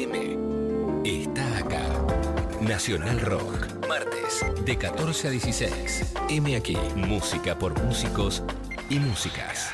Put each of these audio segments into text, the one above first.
M está acá. Nacional Rock. Martes, de 14 a 16. M aquí. Música por músicos y músicas.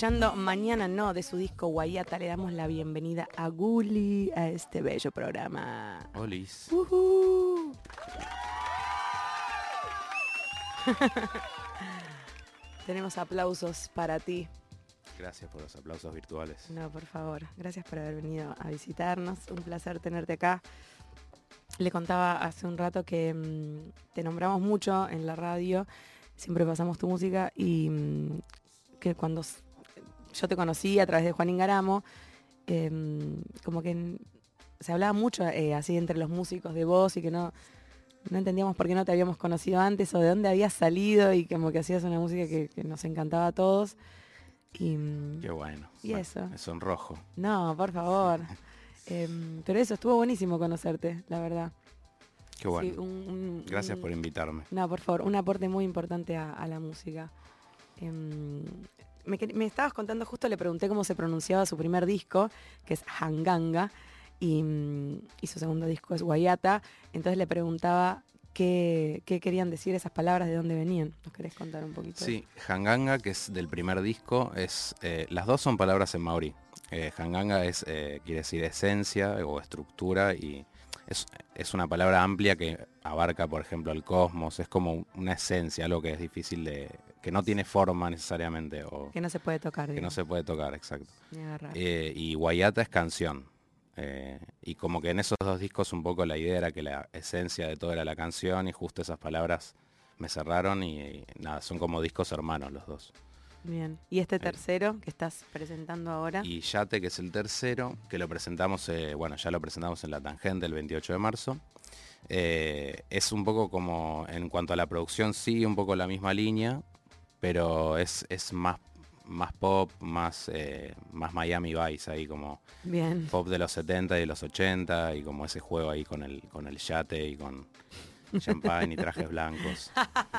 Escuchando Mañana No de su disco Guayata, le damos la bienvenida a Guli a este bello programa. Olis. Ujú. Tenemos aplausos para ti. Gracias por los aplausos virtuales. No, por favor. Gracias por haber venido a visitarnos. Un placer tenerte acá. Le contaba hace un rato que mm, te nombramos mucho en la radio. Siempre pasamos tu música y mm, que cuando yo te conocí a través de Juan Ingaramo, em, como que se hablaba mucho eh, así entre los músicos de voz y que no, no entendíamos por qué no te habíamos conocido antes o de dónde habías salido y como que hacías una música que, que nos encantaba a todos. Y, mm, Qué bueno. ¿Y Bueno, eso? Me sonrojo. no, por favor. Em, pero eso, estuvo buenísimo conocerte, la verdad. Qué bueno. Sí, un- un- Gracias un- por invitarme. No, por favor, un aporte muy importante a, a la música. Em, me, estabas contando, justo le pregunté cómo se pronunciaba su primer disco, que es Hanganga, y, mm, y su segundo disco es Guayata. Entonces le preguntaba qué, qué querían decir esas palabras, de dónde venían. ¿Nos querés contar un poquito? Sí, Hanganga, que es del primer disco, es eh, las dos son palabras en maorí. Eh, hanganga es, eh, quiere decir esencia o estructura y es, es una palabra amplia que abarca, por ejemplo, el cosmos. Es como una esencia, algo que es difícil de... que no tiene forma necesariamente o Que no se puede tocar. que no se puede tocar, exacto. Eh, y Guayata es canción. Eh, y como que en esos dos discos un poco la idea era que la esencia de todo era la canción y justo esas palabras me cerraron y, y nada, son como discos hermanos los dos. Bien. ¿Y este tercero que estás presentando ahora? Y Yate, que es el tercero, que lo presentamos, eh, bueno, ya lo presentamos en la tangente el 28 de marzo. Eh, es un poco como, en cuanto a la producción, sí, un poco la misma línea, pero es, es más, más pop, más, eh, más Miami Vice ahí, como Bien. pop de los 70 y de los 80 y como ese juego ahí con el, con el yate y con champagne y trajes blancos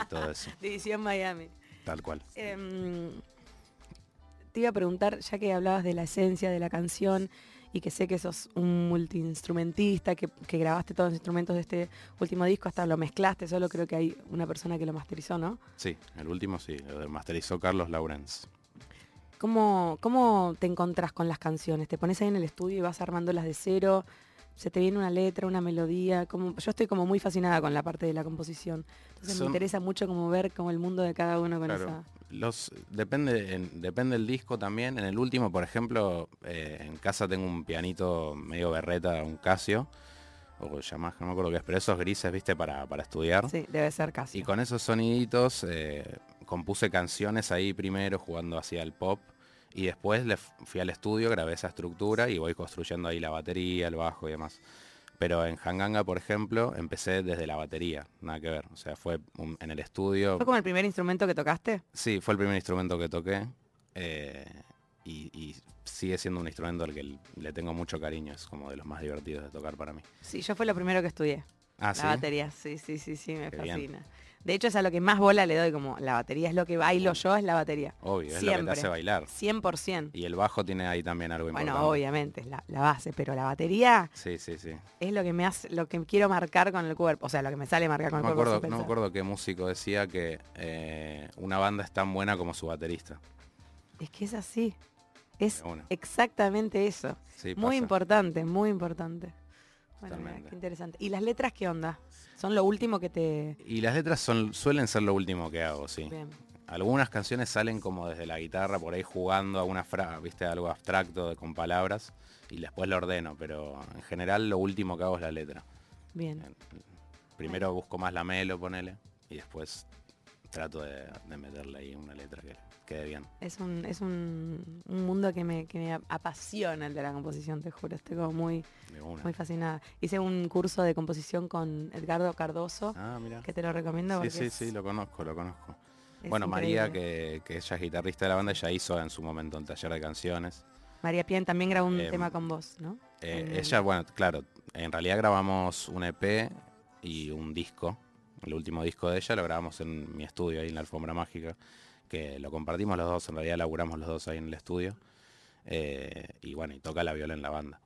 y todo eso, División Miami. Tal cual. Em, te iba a preguntar, ya que hablabas de la esencia de la canción y que sé que sos un multiinstrumentista, que, que grabaste todos los instrumentos de este último disco, hasta lo mezclaste, solo creo que hay una persona que lo masterizó, ¿no? Sí, el último sí, lo masterizó Carlos Laurens. ¿Cómo, ¿Cómo te encontrás con las canciones? ¿Te pones ahí en el estudio y vas armándolas de cero? ¿Se te viene una letra, una melodía? Como, yo estoy como muy fascinada con la parte de la composición. Entonces Son- me interesa mucho como ver como el mundo de cada uno con Claro. esa... Los, depende, en- depende del disco también. En el último, por ejemplo, eh, en casa tengo un pianito medio berreta, un Casio, o Yamaha, no me acuerdo qué es, pero esos grises, viste, para, para estudiar. Sí, debe ser casi. Y con esos soniditos eh, compuse canciones ahí primero jugando hacia el pop y después le fui al estudio, grabé esa estructura y voy construyendo ahí la batería, el bajo y demás. Pero en Hanganga, por ejemplo, empecé desde la batería, nada que ver. O sea, fue un- en el estudio. ¿Fue como el primer instrumento que tocaste? Sí, fue el primer instrumento que toqué. eh, y, y sigue siendo un instrumento al que le tengo mucho cariño. Es como de los más divertidos de tocar para mí. Sí, yo fue lo primero que estudié. Ah, la sí. batería, sí, sí, sí, sí, me Qué bien. De hecho es a lo que más bola le doy, como la batería es lo que bailo yo, es la batería. Obvio, es lo que Siempre. te hace bailar. 100%. Y el bajo tiene ahí también algo Bueno, importante. obviamente, es la, la base, pero la batería Sí, sí, sí. es lo que me hace, lo que quiero marcar con el cuerpo. O sea, lo que me sale marcar con No el me, cuerpo. acuerdo, no me acuerdo qué músico decía que eh, una banda es tan buena como su baterista. Es que es así. Es exactamente eso. Sí, muy pasa. importante, muy importante. Bueno, mira, qué interesante. ¿Y las letras qué onda? ¿Son lo último que te... Y las letras son, suelen ser lo último que hago, sí. Bien. Algunas canciones salen como desde la guitarra, por ahí jugando a una frase, viste, algo abstracto de- con palabras, y después lo ordeno, pero en general lo último que hago es la letra. Bien. Primero busco más la melo, ponele, y después trato de, de meterle ahí una letra que quede bien. Es un, es un, un mundo que me, que me apasiona el de la composición, te juro. Estoy como muy, muy fascinada. Hice un curso de composición con Edgardo Cardoso, Ah, que te lo recomiendo Sí, porque sí, es- sí, lo conozco, lo conozco. Bueno, María, que, que ella es guitarrista de la banda, ella hizo en su momento el taller de canciones. María Pien también grabó un Em, tema con vos, ¿no? Eh, En ella, bueno, claro, en realidad grabamos un EP y un disco. El último disco de ella lo grabamos en mi estudio, ahí en la Alfombra Mágica, que lo compartimos los dos, en realidad laburamos los dos ahí en el estudio. Eh, y bueno, y toca la viola en la banda.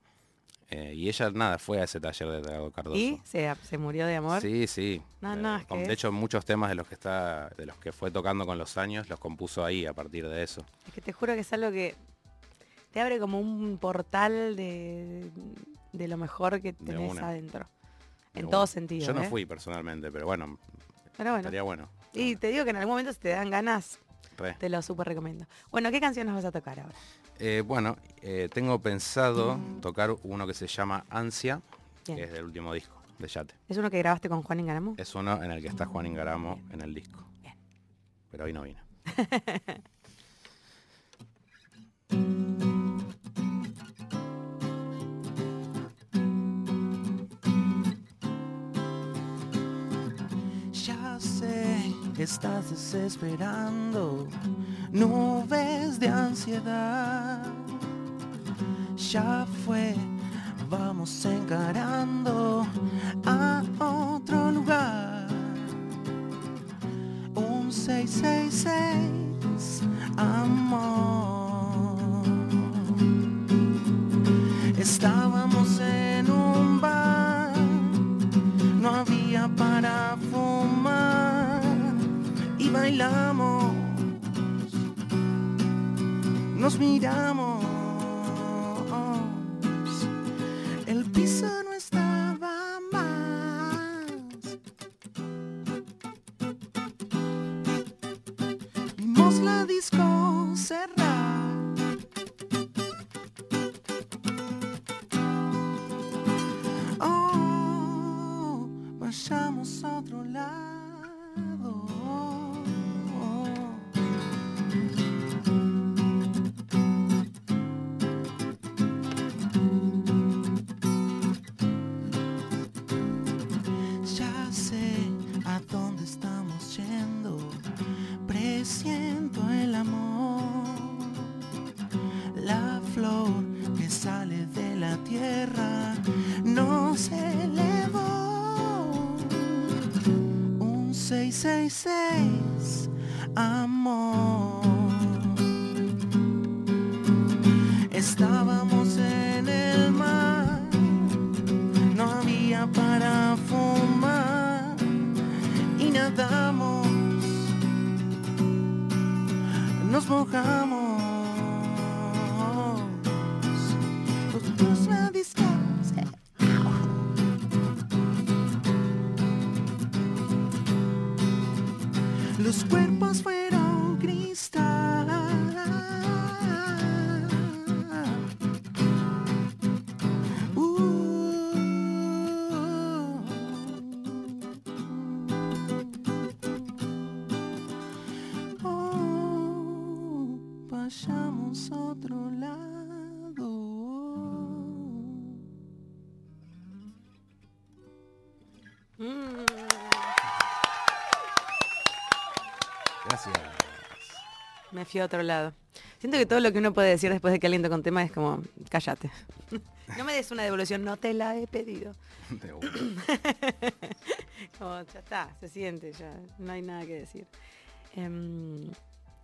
Eh, y ella, nada, fue a ese taller de Edgardo Cardoso. ¿Y se, se murió de amor? Sí, sí. No, Eh, no, es con- que de es- hecho, muchos temas de los que está, de los que fue tocando con los años, los compuso ahí a partir de eso. Es que te juro que es algo que te abre como un portal de, de lo mejor que tenés adentro. De En una. todo sentido. Yo no fui personalmente, pero bueno, Pero bueno. estaría bueno. Y te digo que en algún momento si te dan ganas, Re. te lo súper recomiendo. Bueno, ¿qué canción nos vas a tocar ahora? Eh, bueno, eh, tengo pensado tocar uno que se llama Ansia, Bien. que es del último disco de Yate. ¿Es uno que grabaste con Juan Ingaramo? Es uno en el que está Juan Ingaramo en el disco. Bien. Pero hoy no vino. estás desesperando nubes de ansiedad. Ya fue, vamos encarando a otro lugar. Un 666, amor. Estábamos en un bar no había para bailamos, nos miramos, el piso no estaba más. Vimos la disco cerrar. Oh, vayamos a otro lado. 666, amor. Gracias. Me fui a otro lado. Siento que todo lo que uno puede decir después de que alguien toca un tema es como, cállate. no me des una devolución, no te la he pedido. De. Como, ya está, se siente, ya no hay nada que decir. Em,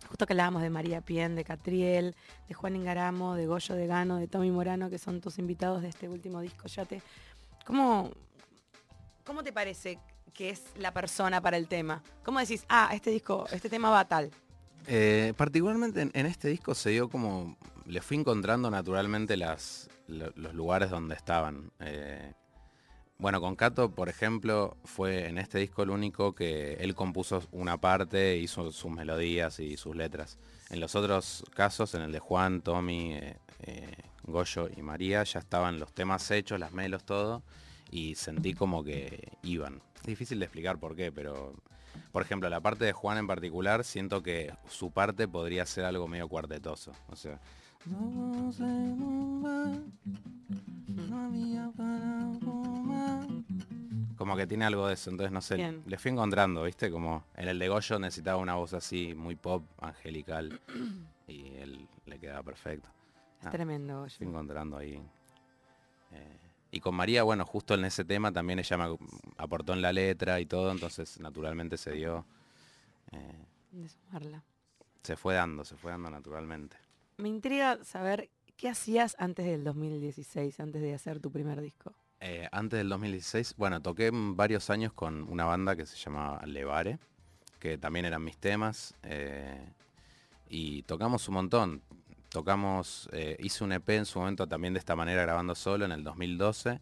justo que hablábamos de María Pien, de Catriel, de Juan Ingaramo, de Goyo de Gano, de Tommy Morano, que son tus invitados de este último disco, Yate. ¿Cómo, ¿Cómo te parece que es la persona para el tema? ¿Cómo decís, ah, este disco, este tema va tal? Eh, particularmente en, este disco se dio como, le fui encontrando naturalmente las, lo- los lugares donde estaban. Eh, bueno, con Cato, por ejemplo, fue en este disco el único que él compuso una parte, hizo sus melodías y sus letras. En los otros casos, en el de Juan, Tommy, eh, eh, Goyo y María, ya estaban los temas hechos, las melos, todo, y sentí como que iban. Es difícil de explicar por qué, pero por ejemplo, la parte de Juan en particular, siento que su parte podría ser algo medio cuartetoso. O sea, como que tiene algo de eso. Entonces, no sé, Bien. le fui encontrando, ¿viste? Como en el de Goyo necesitaba una voz así, muy pop, angelical. y él le quedaba perfecto. Es Ah, tremendo, Goyo. Fui encontrando ahí. Eh, y con María, bueno, justo en ese tema también ella me aportó en la letra y todo, entonces naturalmente se dio. eh, De sumarla. se fue dando, se fue dando naturalmente. Me intriga saber qué hacías antes del 2016, antes de hacer tu primer disco. Eh, antes del 2016, bueno, toqué varios años con una banda que se llamaba Levare, que también eran mis temas, eh, y tocamos un montón. Tocamos, eh, hice un EP en su momento también de esta manera grabando solo en el 2012,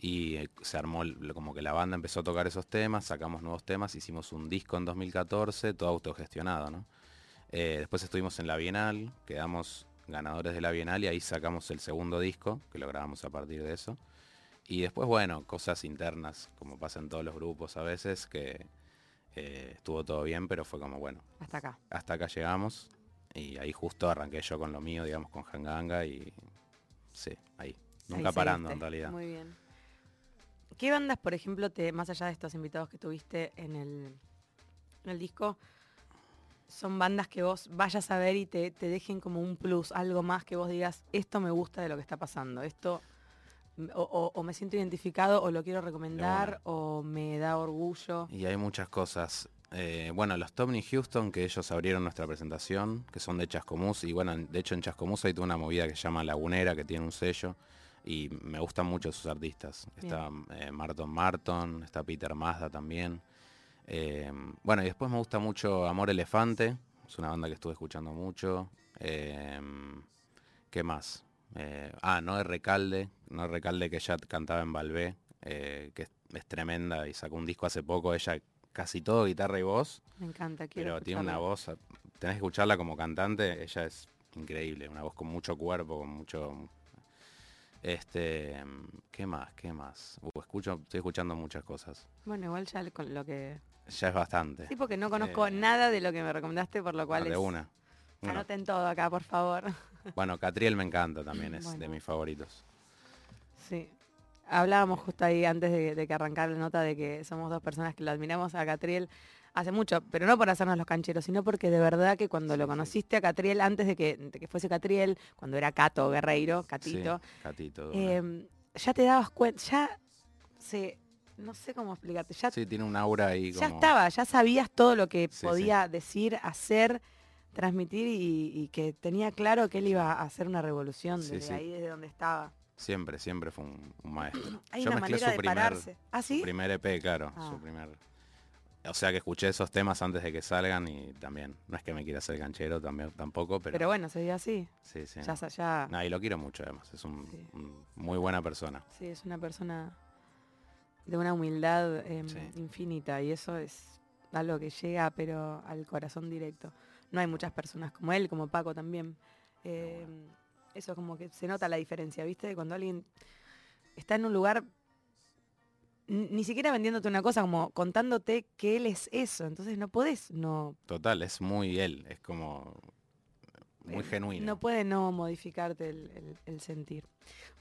y eh, se armó el- como que la banda empezó a tocar esos temas, sacamos nuevos temas, hicimos un disco en 2014, todo autogestionado, ¿no? Eh, después estuvimos en la Bienal, quedamos ganadores de la Bienal y ahí sacamos el segundo disco, que lo grabamos a partir de eso. Y después, bueno, cosas internas, como pasa en todos los grupos a veces, que eh, estuvo todo bien, pero fue como, bueno, Hasta acá. hasta acá llegamos. Y ahí justo arranqué yo con lo mío, digamos, con Hanganga y sí, ahí. Nunca Ahí parando en realidad. Muy bien. ¿Qué bandas, por ejemplo, te, más allá de estos invitados que tuviste en el, en el disco, son bandas que vos vayas a ver y te, te dejen como un plus, algo más que vos digas, esto me gusta de lo que está pasando, esto o, o- o me siento identificado o lo quiero recomendar o me da orgullo. Y hay muchas cosas. Eh, bueno, los Tommy Houston, que ellos abrieron nuestra presentación, que son de Chascomús, y bueno, de hecho en Chascomús hay toda una movida que se llama Lagunera, que tiene un sello, y me gustan mucho sus artistas. Está eh, Marton Marton, está Peter Mazda también. Eh, bueno, y después me gusta mucho Amor Elefante, es una banda que estuve escuchando mucho. Eh, ¿Qué más? Ah, Noé Recalde, Noé Recalde que ya cantaba en Balbé, que es, es tremenda y sacó un disco hace poco, ella casi todo guitarra y voz, Me encanta, quiero pero tiene una voz, tenés que escucharla como cantante, ella es increíble, una voz con mucho cuerpo, con mucho... Este, ¿qué más? ¿Qué más? Uh, escucho, estoy escuchando muchas cosas. Bueno, igual ya con lo que... Ya es bastante. Sí, porque no conozco Eh, nada de lo que me recomendaste, por lo cual de es- una. Bueno, Anoten todo acá, por favor. bueno, Catriel me encanta también, es de mis favoritos. Sí. Hablábamos justo ahí antes de, de que arrancara la nota de que somos dos personas que lo admiramos a Catriel hace mucho, pero no por hacernos los cancheros, sino porque de verdad que cuando lo conociste a Catriel, antes de que, de que fuese Catriel, cuando era Cato Guerreiro, Catito, Sí, Catito. eh, ya te dabas cuenta, ya se, no sé cómo explicarte, ya, Sí, tiene un aura ahí ya estaba, ya sabías todo lo que Sí, sí. podía decir, hacer, transmitir y, y que tenía claro que él iba a hacer una revolución desde ahí, desde donde estaba. Siempre, siempre fue un, un maestro. Hay Yo una mezclé su de primer, pararse. ¿Ah, su primer EP, claro. Ah. Su primer... O sea que escuché esos temas antes de que salgan y también, no es que me quiera hacer canchero también, tampoco, pero, Pero, bueno, se dio así. sí, sí. Ya, ya, No, y lo quiero mucho además, es un, Sí. un muy buena persona. sí, es una persona de una humildad em, Sí. infinita y eso es algo que llega pero al corazón directo. No hay muchas personas como él, como Paco también. Eso es como que se nota la diferencia, ¿viste? Cuando alguien está en un lugar ni siquiera vendiéndote una cosa, como contándote que él es eso. Entonces no podés no, Total, es muy él, es como muy eh, genuino. No puede no modificarte el, el- el sentir.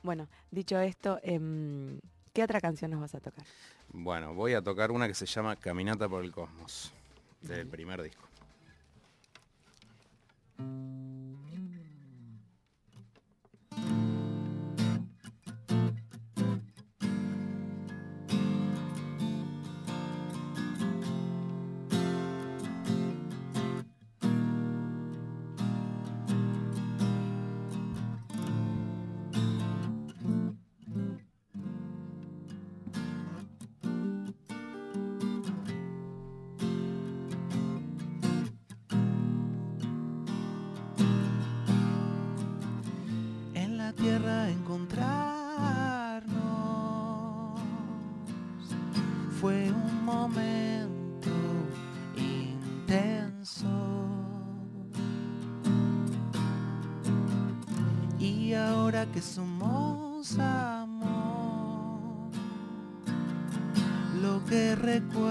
Bueno, dicho esto, em, ¿qué otra canción nos vas a tocar? Bueno, voy a tocar una que se llama Caminata por el Cosmos, del primer disco. Tierra encontrarnos. Fue un momento intenso. Y ahora que somos amor lo que recuerdo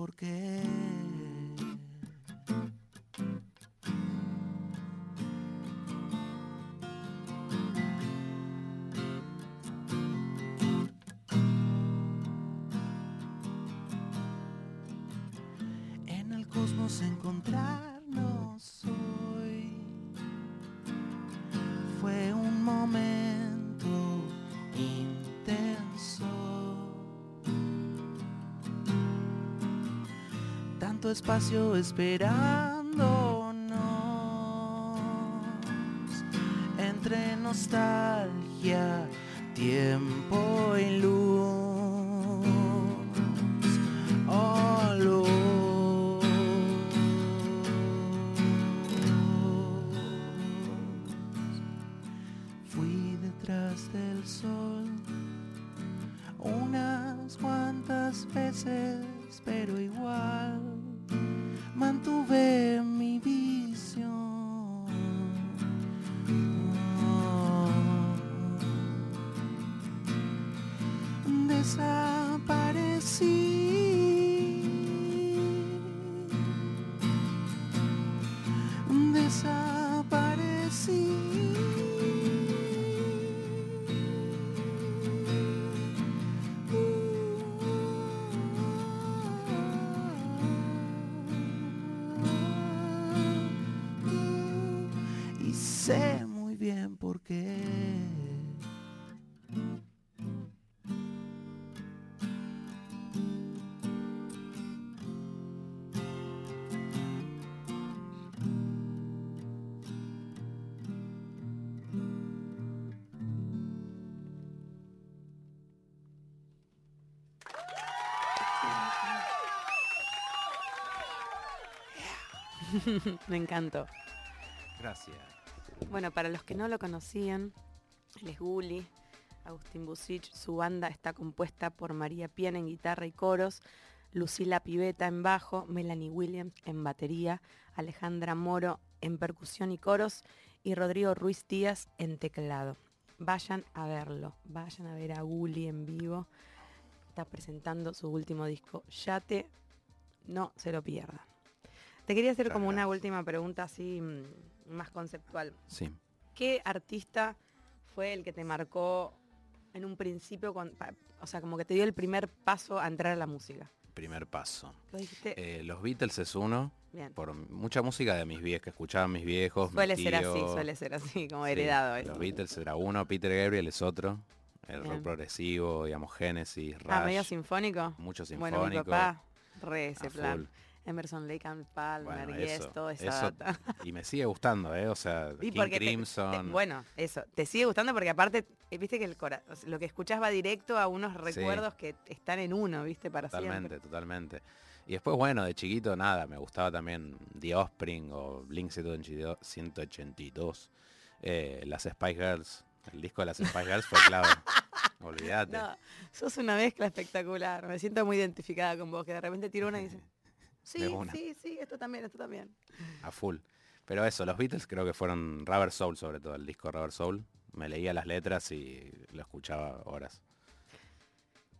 por qué. en el cosmos encontrarnos Espacio esperándonos entre nostalgia, tiempo y luz. inside. Me encantó. Gracias. Bueno, para los que no lo conocían, él es Gulli, Agustín Busich. Su banda está compuesta por María Pien en guitarra y coros, Lucila Piveta en bajo, Melanie Williams en batería, Alejandra Moro en percusión y coros y Rodrigo Ruiz Díaz en teclado. Vayan a verlo, vayan a ver a Gulli en vivo. Está presentando su último disco, Yate. No se lo pierdan. Te quería hacer como una última pregunta así mm, más conceptual. Sí. ¿Qué artista fue el que te marcó en un principio, con- o sea, como que te dio el primer paso a entrar a la música? Primer paso. Eh, los Beatles es uno, Bien. por mucha música de mis viejos, que escuchaban mis viejos. Suele ser así, suele ser así, como Sí, heredado. Los Beatles era uno, Peter Gabriel es otro. El Bien. rock progresivo, digamos, Genesis, Rush. Ah, medio sinfónico. mucho Bueno, mi sinfónico. papá, re ese plan. full. Emerson Lake and Palmer Bueno, y eso, esto, esa eso, data. y me sigue gustando, ¿eh? O sea, Y King te- Crimson. te- bueno, eso, te sigue gustando porque aparte, eh, viste que el cora- lo que escuchás va directo a unos recuerdos que están en uno, viste, para Totalmente, siempre. totalmente. Y después, bueno, de chiquito nada, me gustaba también The Offspring o Blink 182, eh, las Spice Girls. El disco de las Spice Girls fue clave. Olvídate. No, sos una mezcla espectacular. Me siento muy identificada con vos, que de repente tiro una y dice, sí, sí, sí, esto también, esto también. A full. Pero eso, los Beatles creo que fueron Rubber Soul sobre todo, el disco Rubber Soul. Me leía las letras y lo escuchaba horas.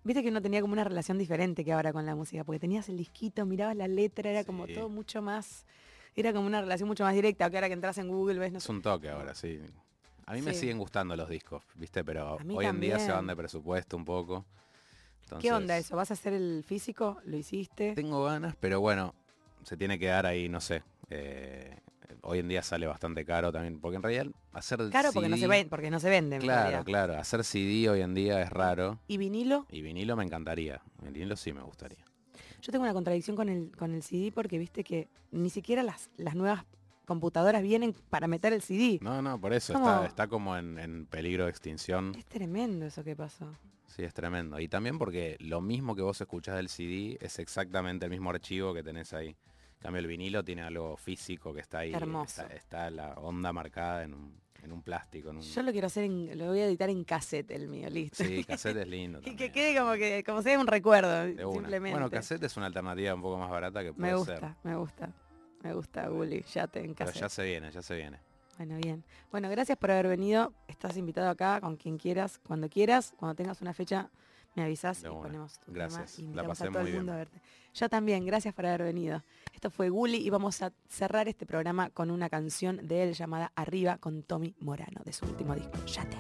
Viste que uno tenía como una relación diferente que ahora con la música, porque tenías el disquito, mirabas la letra, era como todo mucho más, era como una relación mucho más directa, que ahora que entras en Google ves, no Es sé. un toque ahora, sí. A mí me siguen gustando los discos, ¿viste? Pero hoy en día se van de presupuesto un poco. ¿Qué onda eso? ¿Vas a hacer el físico? ¿Lo hiciste? Tengo ganas, pero bueno, se tiene que dar ahí, no sé. eh, hoy en día sale bastante caro también, porque en realidad hacer Claro, porque no se CD ven, porque no se venden. en Claro, claro. Hacer CD hoy en día es raro. ¿Y vinilo? Y vinilo me encantaría. Vinilo sí me gustaría. Yo tengo una contradicción con el, con el CD porque viste que ni siquiera las, las nuevas computadoras vienen para meter el CD. No, no, por eso está, está como en, en peligro de extinción. Es tremendo eso que pasó. Sí, es tremendo. Y también porque lo mismo que vos escuchás del CD es exactamente el mismo archivo que tenés ahí. En cambio, el vinilo tiene algo físico que está ahí. Hermoso. Está, está la onda marcada en un, en un plástico. En un... Yo lo quiero hacer, en, lo voy a editar en cassette el mío, listo. Sí, cassette es lindo. y que quede como que como sea un recuerdo, simplemente. Bueno, cassette es una alternativa un poco más barata que puede me gusta, ser. me gusta. Me gusta, Gulli, ya te en Pero cassette. ya se viene, ya se viene. Bueno, bien. Bueno, gracias por haber venido. Estás invitado acá con quien quieras, cuando quieras. Cuando tengas una fecha, me avisas y ponemos tu Gracias. tema y La pasé a todo muy el mundo bien. a verte. Yo también, gracias por haber venido. Esto fue Gulli y vamos a cerrar este programa con una canción de él llamada Arriba con Tommy Morano, de su último disco. Ya te.